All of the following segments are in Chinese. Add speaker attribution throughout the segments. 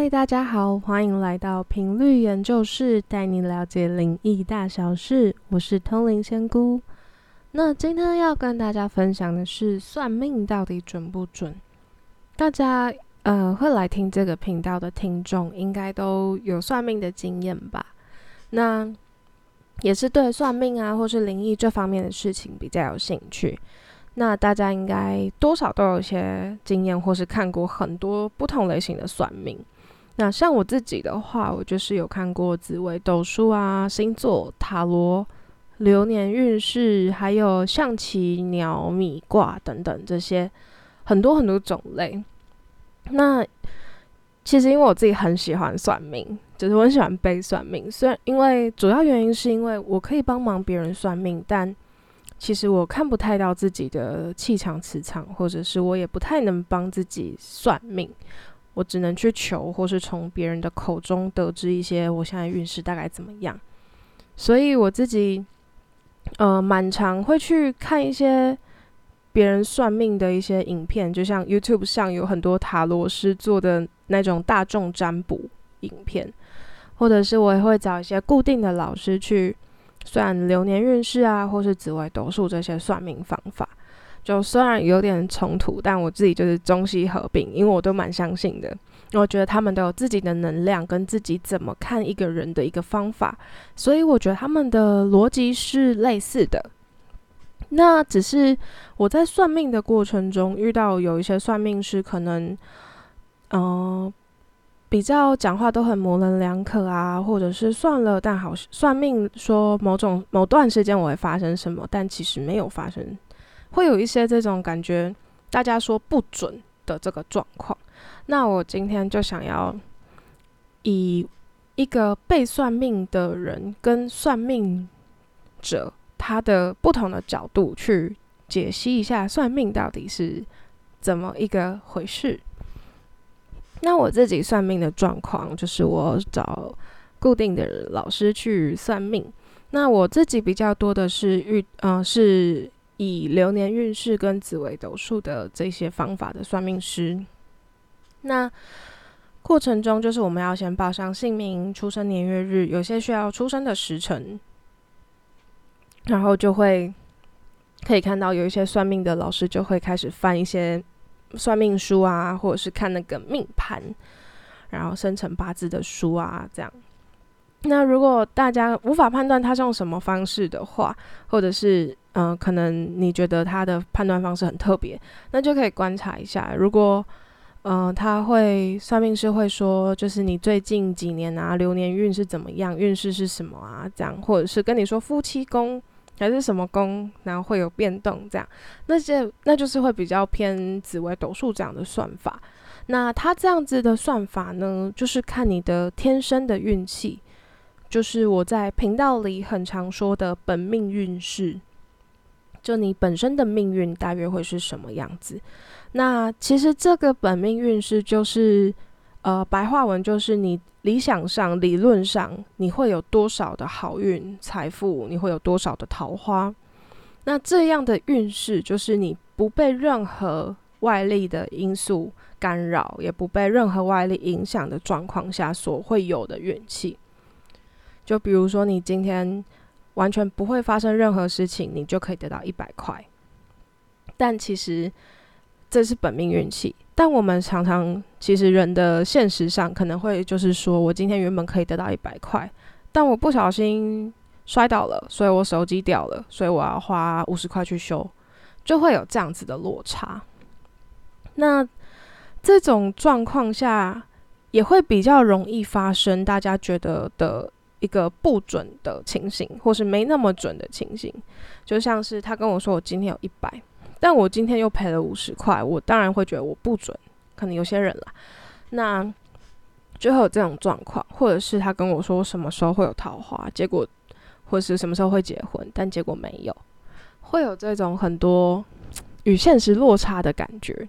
Speaker 1: 嗨，大家好，欢迎来到频率研究室，带你了解灵异大小事。我是通灵仙姑。那今天要跟大家分享的是，算命到底准不准？大家呃会来听这个频道的听众，应该都有算命的经验吧？那也是对算命啊，或是灵异这方面的事情比较有兴趣。那大家应该多少都有些经验，或是看过很多不同类型的算命。那像我自己的话，我就是有看过紫微斗数啊、星座、塔罗、流年运势，还有象棋、鸟米卦等等这些很多很多种类。那其实因为我自己很喜欢算命，就是我很喜欢背算命。虽然因为主要原因是因为我可以帮忙别人算命，但其实我看不太到自己的气场、磁场，或者是我也不太能帮自己算命。我只能去求，或是从别人的口中得知一些我现在运势大概怎么样。所以我自己，呃，蛮常会去看一些别人算命的一些影片，就像 YouTube 上有很多塔罗师做的那种大众占卜影片，或者是我也会找一些固定的老师去算流年运势啊，或是紫微斗数这些算命方法。就虽然有点冲突，但我自己就是中西合并，因为我都蛮相信的。我觉得他们都有自己的能量，跟自己怎么看一个人的一个方法，所以我觉得他们的逻辑是类似的。那只是我在算命的过程中遇到有一些算命师，可能嗯比较讲话都很模棱两可啊，或者是算了，但好算命说某种某段时间我会发生什么，但其实没有发生。会有一些这种感觉，大家说不准的这个状况。那我今天就想要以一个被算命的人跟算命者他的不同的角度去解析一下算命到底是怎么一个回事。那我自己算命的状况，就是我找固定的老师去算命。那我自己比较多的是遇，嗯，是。以流年运势跟紫微斗数的这些方法的算命师，那过程中就是我们要先报上姓名、出生年月日，有些需要出生的时辰，然后就会可以看到有一些算命的老师就会开始翻一些算命书啊，或者是看那个命盘，然后生成八字的书啊，这样。那如果大家无法判断他是用什么方式的话，或者是嗯，可能你觉得他的判断方式很特别，那就可以观察一下。如果嗯，他会算命师会说，就是你最近几年啊，流年运是怎么样，运势是什么啊？这样，或者是跟你说夫妻宫还是什么宫，然后会有变动，这样，那些那就是会比较偏紫微斗数这样的算法。那他这样子的算法呢，就是看你的天生的运气。就是我在频道里很常说的本命运势，就你本身的命运大约会是什么样子？那其实这个本命运势就是，呃，白话文就是你理想上、理论上你会有多少的好运、财富，你会有多少的桃花。那这样的运势就是你不被任何外力的因素干扰，也不被任何外力影响的状况下所会有的运气。就比如说，你今天完全不会发生任何事情，你就可以得到一百块。但其实这是本命运气。但我们常常，其实人的现实上可能会就是说，我今天原本可以得到一百块，但我不小心摔倒了，所以我手机掉了，所以我要花五十块去修，就会有这样子的落差。那这种状况下也会比较容易发生，大家觉得的。一个不准的情形，或是没那么准的情形，就像是他跟我说我今天有一百，但我今天又赔了五十块，我当然会觉得我不准。可能有些人啦，那就会有这种状况，或者是他跟我说什么时候会有桃花，结果或是什么时候会结婚，但结果没有，会有这种很多与现实落差的感觉。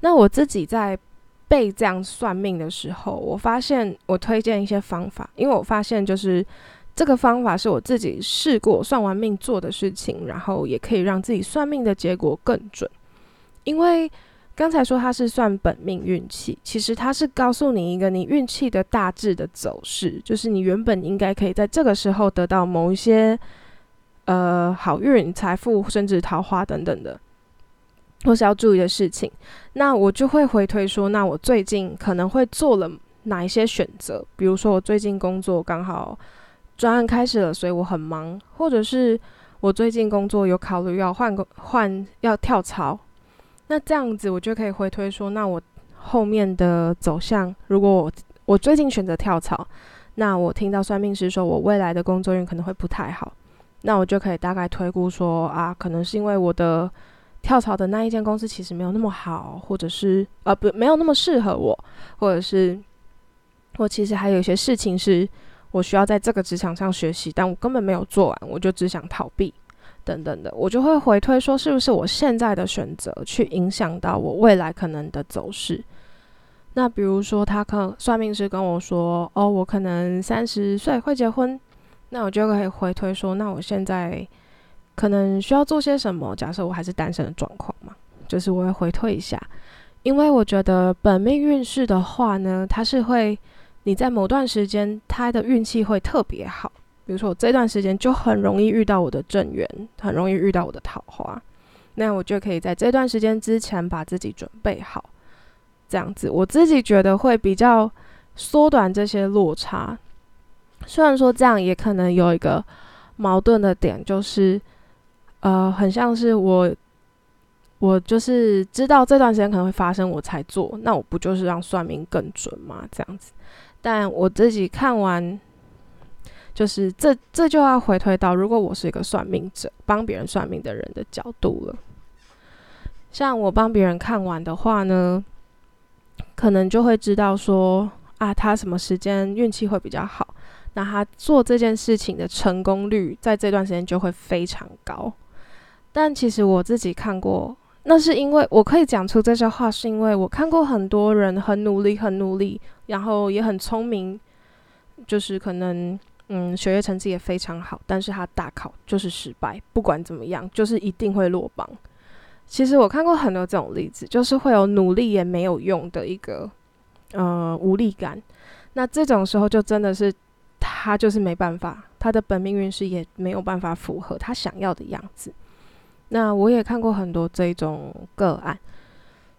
Speaker 1: 那我自己在。被这样算命的时候，我发现我推荐一些方法，因为我发现就是这个方法是我自己试过算完命做的事情，然后也可以让自己算命的结果更准。因为刚才说它是算本命运气，其实它是告诉你一个你运气的大致的走势，就是你原本应该可以在这个时候得到某一些呃好运、财富，甚至桃花等等的，或是要注意的事情。那我就会回推说，那我最近可能会做了哪一些选择？比如说我最近工作刚好专案开始了，所以我很忙，或者是我最近工作有考虑要换个换要跳槽。那这样子，我就可以回推说，那我后面的走向，如果我我最近选择跳槽，那我听到算命师说我未来的工作运可能会不太好，那我就可以大概推估说啊，可能是因为我的跳槽的那一间公司其实没有那么好，或者是呃不没有那么适合我，或者是我其实还有一些事情是我需要在这个职场上学习，但我根本没有做完，我就只想逃避。等等的，我就会回推说，是不是我现在的选择去影响到我未来可能的走势？那比如说，他可算命师跟我说，哦，我可能三十岁会结婚，那我就可以回推说，那我现在可能需要做些什么？假设我还是单身的状况嘛，就是我会回退一下，因为我觉得本命运势的话呢，它是会你在某段时间，他的运气会特别好。比如说，我这段时间就很容易遇到我的正缘，很容易遇到我的桃花，那我就可以在这段时间之前把自己准备好，这样子，我自己觉得会比较缩短这些落差。虽然说这样也可能有一个矛盾的点，就是呃，很像是我，我就是知道这段时间可能会发生，我才做，那我不就是让算命更准吗？这样子，但我自己看完。就是这这就要回推到，如果我是一个算命者，帮别人算命的人的角度了。像我帮别人看完的话呢，可能就会知道说啊，他什么时间运气会比较好，那他做这件事情的成功率在这段时间就会非常高。但其实我自己看过，那是因为我可以讲出这些话，是因为我看过很多人很努力，很努力，然后也很聪明，就是可能。嗯，学业成绩也非常好，但是他大考就是失败，不管怎么样，就是一定会落榜。其实我看过很多这种例子，就是会有努力也没有用的一个呃无力感。那这种时候就真的是他就是没办法，他的本命运势也没有办法符合他想要的样子。那我也看过很多这种个案，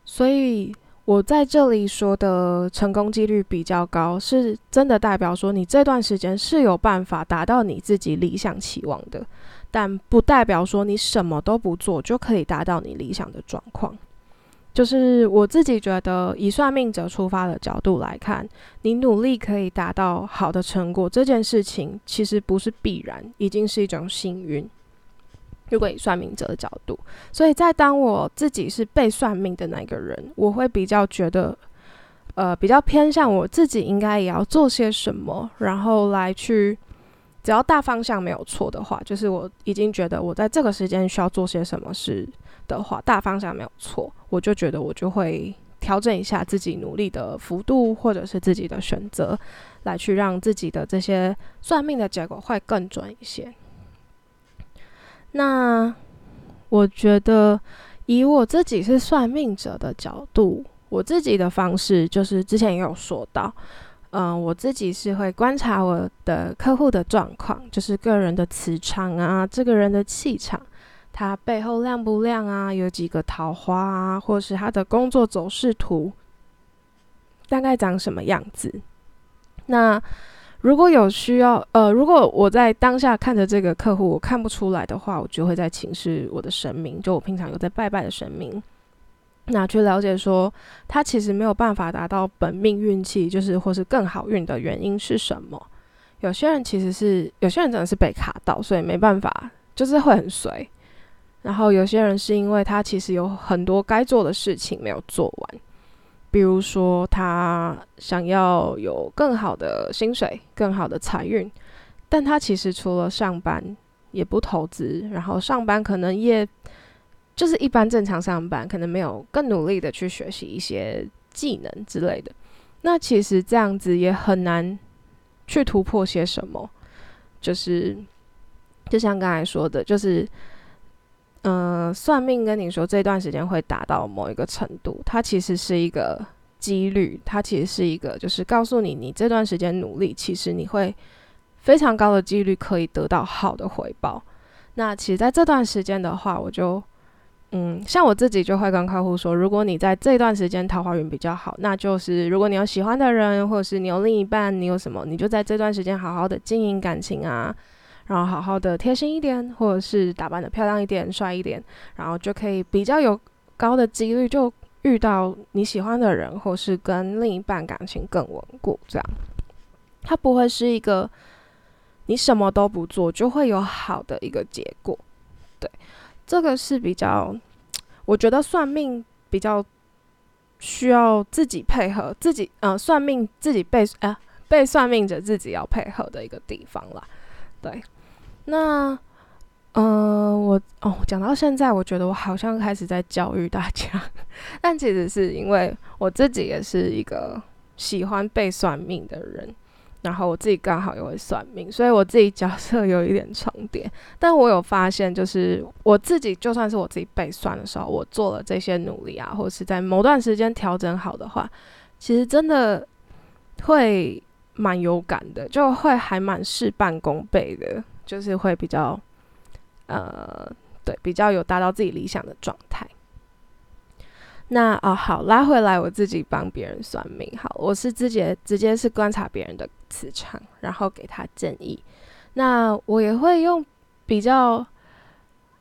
Speaker 1: 所以。我在这里说的成功几率比较高，是真的代表说你这段时间是有办法达到你自己理想期望的，但不代表说你什么都不做就可以达到你理想的状况。就是我自己觉得，以算命者出发的角度来看，你努力可以达到好的成果，这件事情其实不是必然，已经是一种幸运。如果以算命者的角度，所以在当我自己是被算命的那个人，我会比较觉得，呃，比较偏向我自己应该也要做些什么，然后来去，只要大方向没有错的话，就是我已经觉得我在这个时间需要做些什么事的话，大方向没有错，我就觉得我就会调整一下自己努力的幅度，或者是自己的选择，来去让自己的这些算命的结果会更准一些。那我觉得，以我自己是算命者的角度，我自己的方式就是之前也有说到，嗯，我自己是会观察我的客户的状况，就是个人的磁场啊，这个人的气场，他背后亮不亮啊，有几个桃花啊，或是他的工作走势图大概长什么样子，那。如果有需要，呃，如果我在当下看着这个客户，我看不出来的话，我就会在请示我的神明，就我平常有在拜拜的神明，那去了解说他其实没有办法达到本命运气，就是或是更好运的原因是什么？有些人其实是有些人真的是被卡到，所以没办法，就是会很随。然后有些人是因为他其实有很多该做的事情没有做完。比如说，他想要有更好的薪水、更好的财运，但他其实除了上班也不投资，然后上班可能也就是一般正常上班，可能没有更努力的去学习一些技能之类的。那其实这样子也很难去突破些什么。就是就像刚才说的，就是嗯，算命跟你说这段时间会达到某一个程度，它其实是一个几率，它其实是一个就是告诉你，你这段时间努力，其实你会非常高的几率可以得到好的回报。那其实在这段时间的话，我就嗯，像我自己就会跟客户说，如果你在这段时间桃花运比较好，那就是如果你有喜欢的人，或者是你有另一半，你有什么，你就在这段时间好好的经营感情啊。然后好好的贴心一点，或者是打扮的漂亮一点、帅一点，然后就可以比较有高的几率就遇到你喜欢的人，或是跟另一半感情更稳固。这样，它不会是一个你什么都不做就会有好的一个结果。对，这个是比较，我觉得算命比较需要自己配合，自己呃算命自己被啊被算命者自己要配合的一个地方啦。对。那，嗯，我哦，讲到现在，我觉得我好像开始在教育大家，但其实是因为我自己也是一个喜欢被算命的人，然后我自己刚好也会算命，所以我自己角色有一点重叠。但我有发现，就是我自己就算是我自己被算的时候，我做了这些努力啊，或是在某段时间调整好的话，其实真的会蛮有感的，就会还蛮事半功倍的。就是会比较，呃，对，比较有达到自己理想的状态。那哦，好，拉回来，我自己帮别人算命。好，我是直接直接是观察别人的磁场，然后给他建议。那我也会用比较，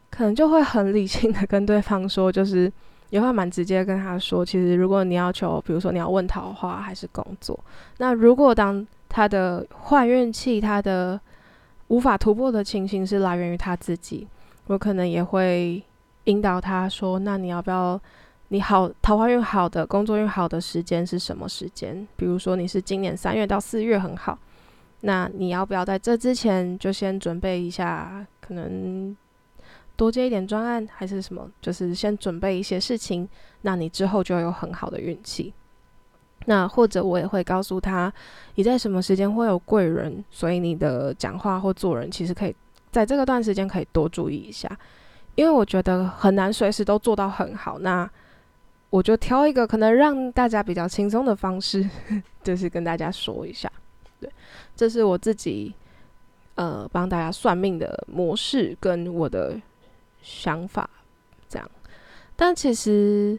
Speaker 1: 可能就会很理性的跟对方说，就是也会蛮直接跟他说，其实如果你要求，比如说你要问桃花还是工作，那如果当他的坏运气，他的无法突破的情形是来源于他自己，我可能也会引导他说：“那你要不要？你好，桃花运好的，工作运好的时间是什么时间？比如说你是今年三月到四月很好，那你要不要在这之前就先准备一下？可能多接一点专案还是什么？就是先准备一些事情，那你之后就有很好的运气。”那或者我也会告诉他，你在什么时间会有贵人，所以你的讲话或做人其实可以在这个段时间可以多注意一下，因为我觉得很难随时都做到很好。那我就挑一个可能让大家比较轻松的方式，就是跟大家说一下，对，这是我自己呃帮大家算命的模式跟我的想法这样，但其实。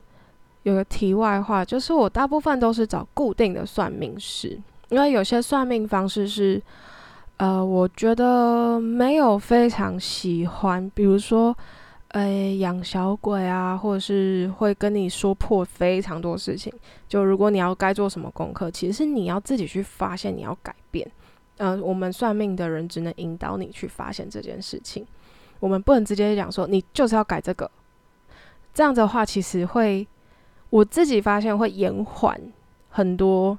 Speaker 1: 有个题外话，就是我大部分都是找固定的算命师，因为有些算命方式是，呃，我觉得没有非常喜欢，比如说，呃，养小鬼啊，或者是会跟你说破非常多事情。就如果你要该做什么功课，其实是你要自己去发现，你要改变。呃，我们算命的人只能引导你去发现这件事情，我们不能直接讲说你就是要改这个。这样的话，其实会。我自己发现会延缓很多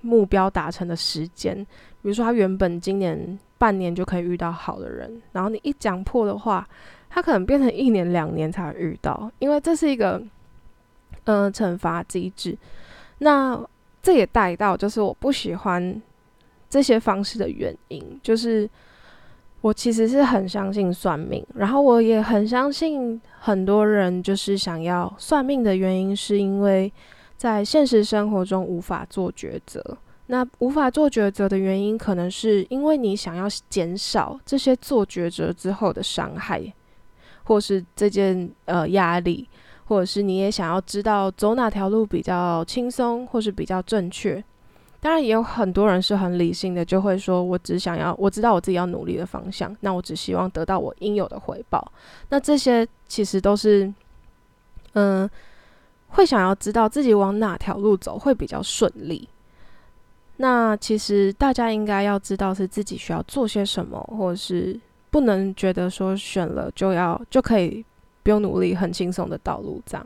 Speaker 1: 目标达成的时间，比如说他原本今年半年就可以遇到好的人，然后你一讲破的话，他可能变成一年两年才遇到，因为这是一个嗯惩罚机制。那这也带到就是我不喜欢这些方式的原因，就是。我其实是很相信算命，然后我也很相信很多人就是想要算命的原因，是因为在现实生活中无法做抉择。那无法做抉择的原因，可能是因为你想要减少这些做抉择之后的伤害，或是这件呃压力，或者是你也想要知道走哪条路比较轻松，或是比较正确。当然也有很多人是很理性的，就会说：“我只想要，我知道我自己要努力的方向，那我只希望得到我应有的回报。”那这些其实都是，嗯，会想要知道自己往哪条路走会比较顺利。那其实大家应该要知道是自己需要做些什么，或者是不能觉得说选了就要就可以不用努力，很轻松的道路这样。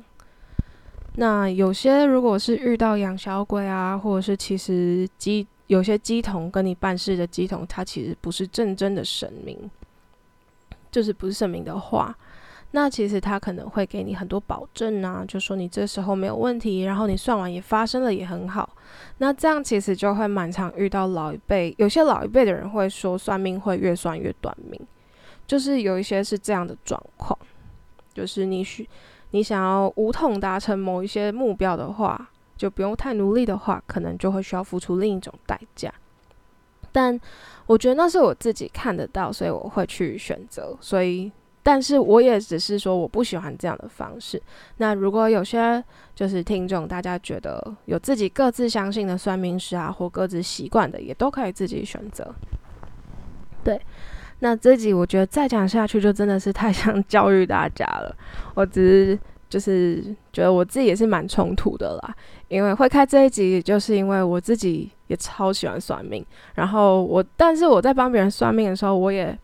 Speaker 1: 那有些如果是遇到养小鬼啊，或者是其实鸡有些鸡童跟你办事的鸡童，他其实不是正真的神明，就是不是神明的话，那其实他可能会给你很多保证啊，就说你这时候没有问题，然后你算完也发生了也很好。那这样其实就会蛮常遇到老一辈，有些老一辈的人会说算命会越算越短命，就是有一些是这样的状况。就是你需你想要无痛达成某一些目标的话，就不用太努力的话，可能就会需要付出另一种代价。但我觉得那是我自己看得到，所以我会去选择。所以，但是我也只是说我不喜欢这样的方式。那如果有些就是听众，大家觉得有自己各自相信的算命师啊，或各自习惯的，也都可以自己选择。对，那这集我觉得再讲下去就真的是太 想教育大家了。我只是就是觉得我自己也是蛮冲突的啦，因为会开这一集，就是因为我自己。也超喜欢算命，然后我，但是我在帮别人算命的时候，我也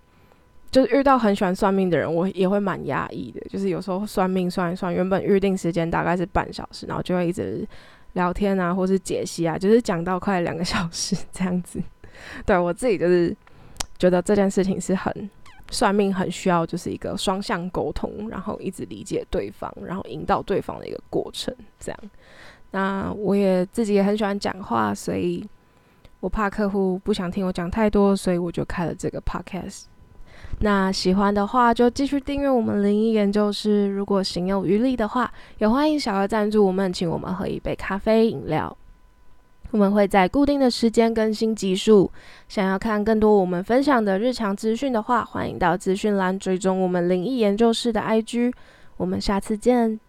Speaker 1: 就是遇到很喜欢算命的人，我也会蛮压抑的。就是有时候算命算一算，原本预定时间大概是半小时，然后就会一直聊天啊，或是解析啊，就是讲到快两个小时 这样子。对我自己就是觉得这件事情是很算命很需要，就是一个双向沟通，然后一直理解对方，然后引导对方的一个过程。这样，那我也自己也很喜欢讲话，所以。我怕客户不想听我讲太多，所以我就开了这个 podcast。那喜欢的话就继续订阅我们灵异研究室。如果行有余力的话，也欢迎小额赞助我们，请我们喝一杯咖啡饮料。我们会在固定的时间更新集数。想要看更多我们分享的日常资讯的话，欢迎到资讯栏追踪我们灵异研究室的 IG。我们下次见。